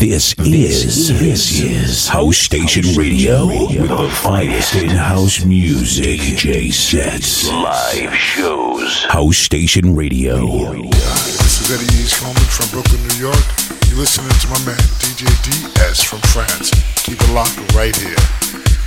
This is this is House Station Radio with the finest in house music. DJ sets, live shows. House Station Radio. This is Eddie East Coleman from Brooklyn, New York. You're listening to my man DJ DS from France. Keep it locked right here.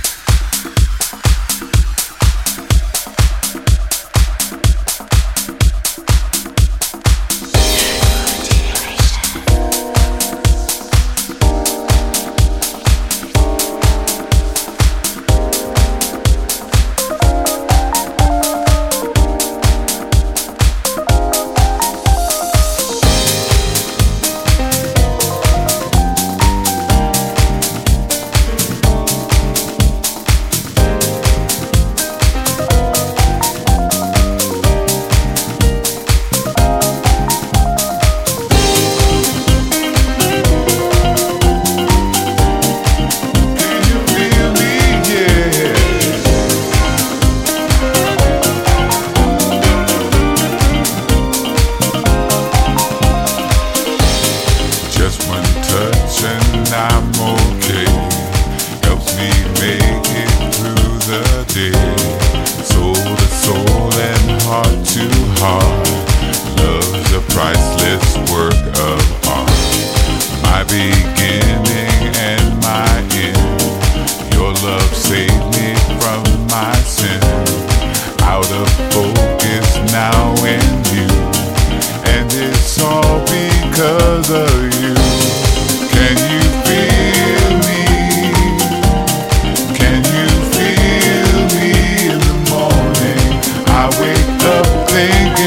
I wake up thinking.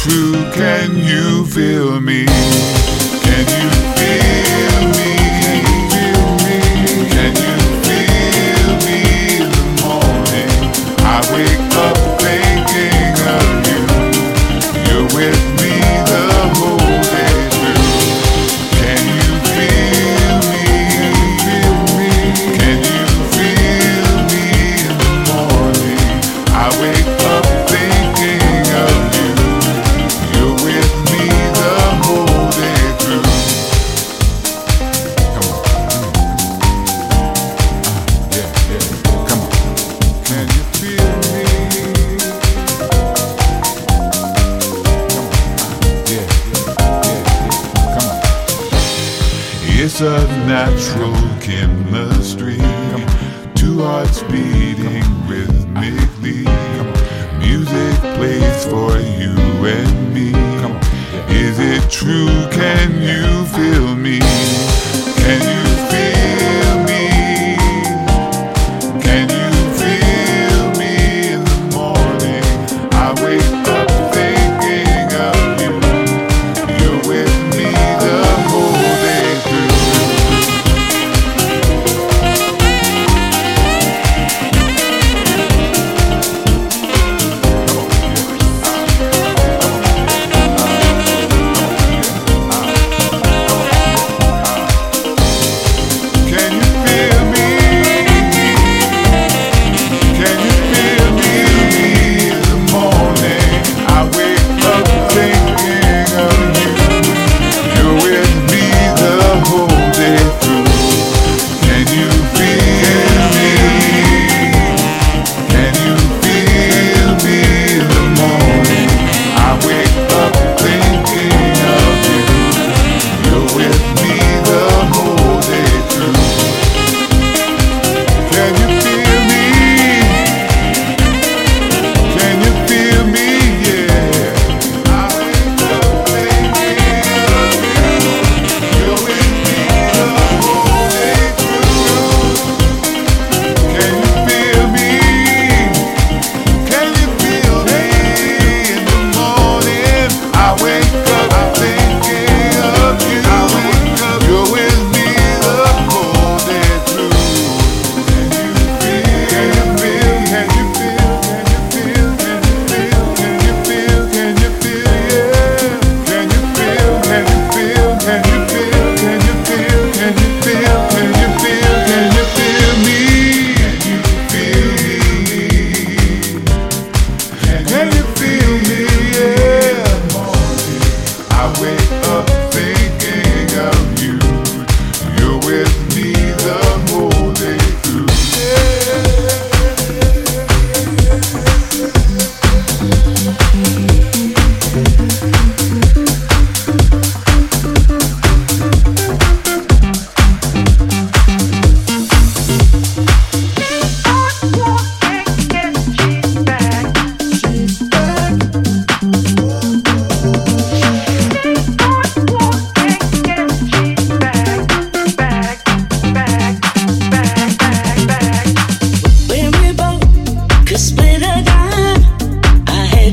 Think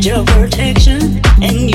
your protection and you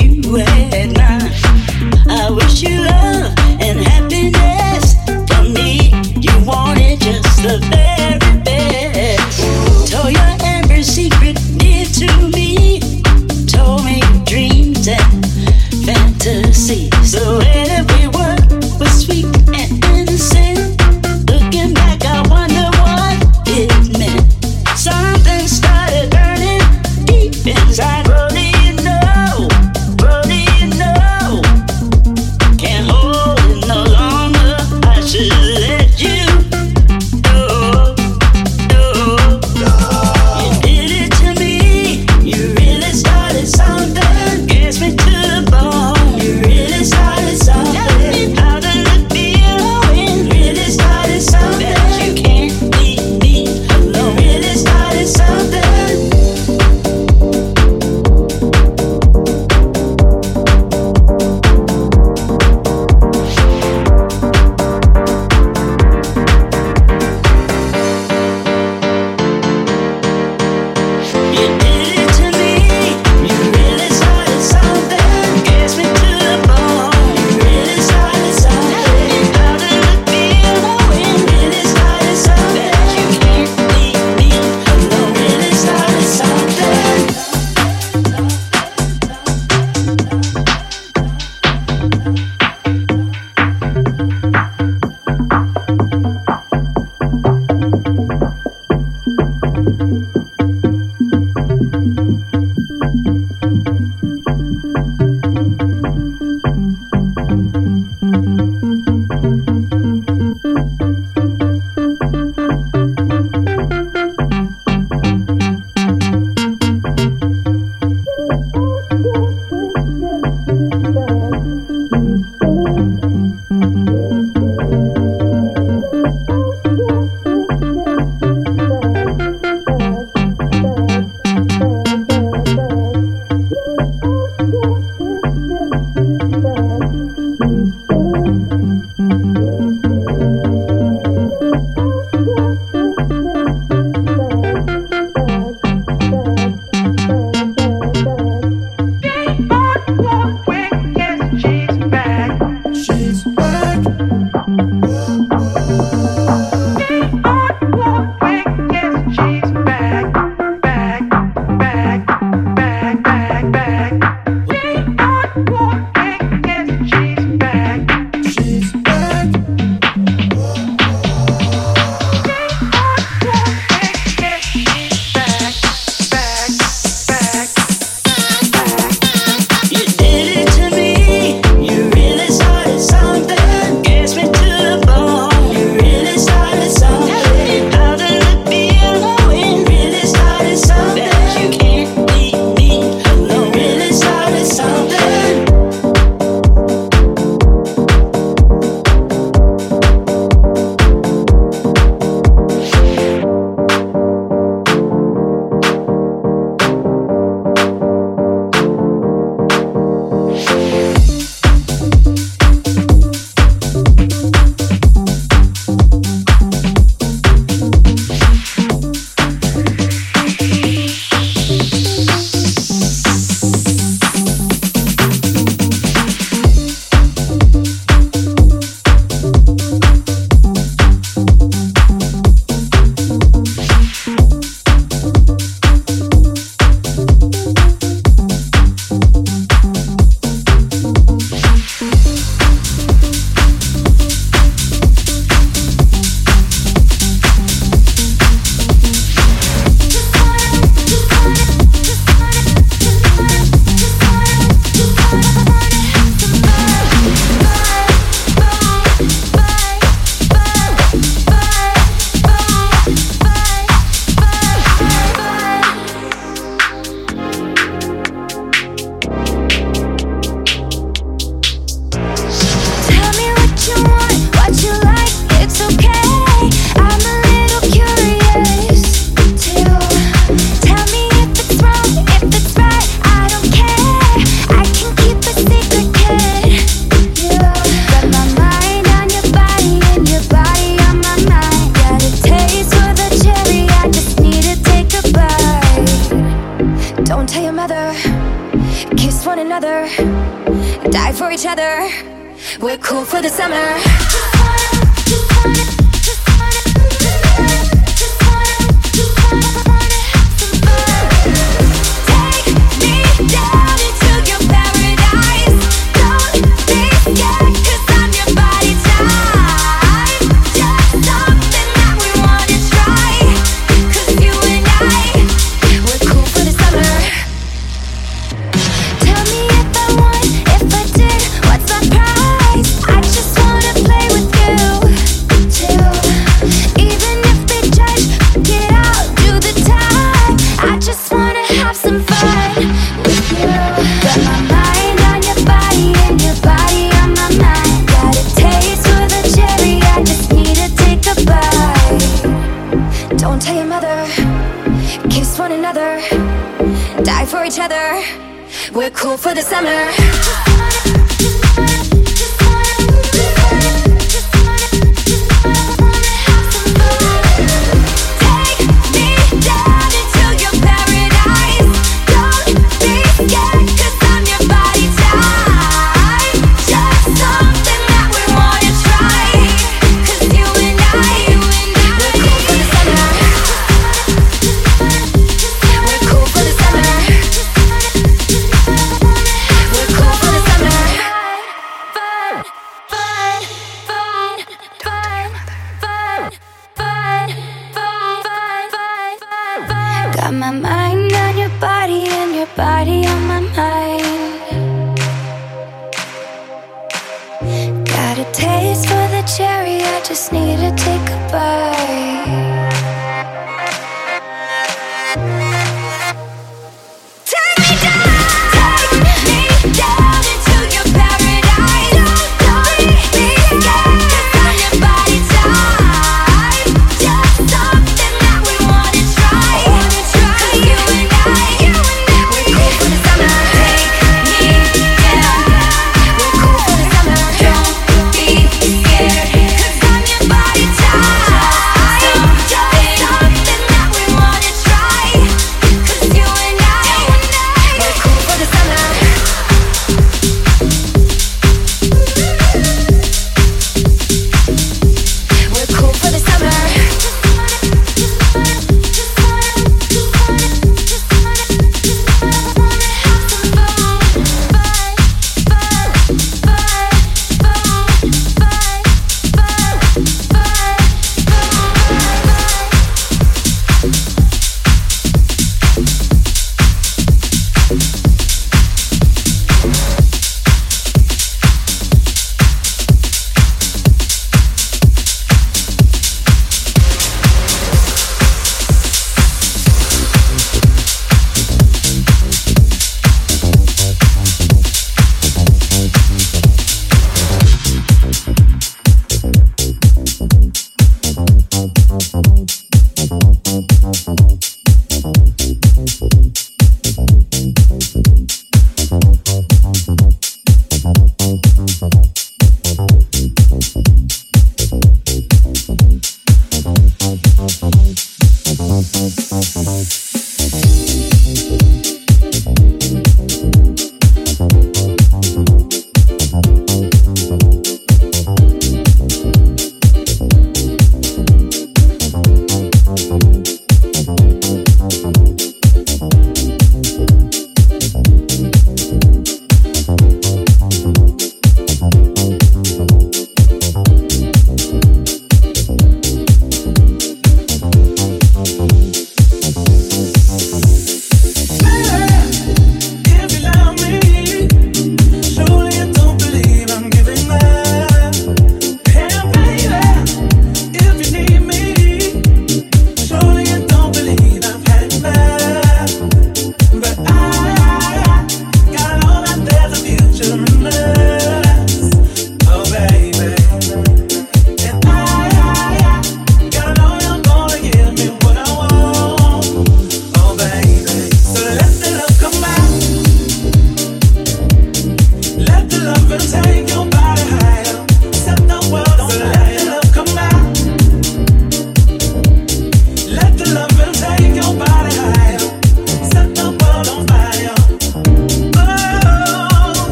cool for the summer.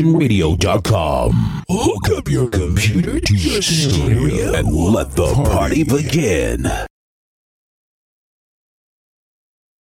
HouseStationRadio.com. Hook up your computer to your stereo and let the party begin.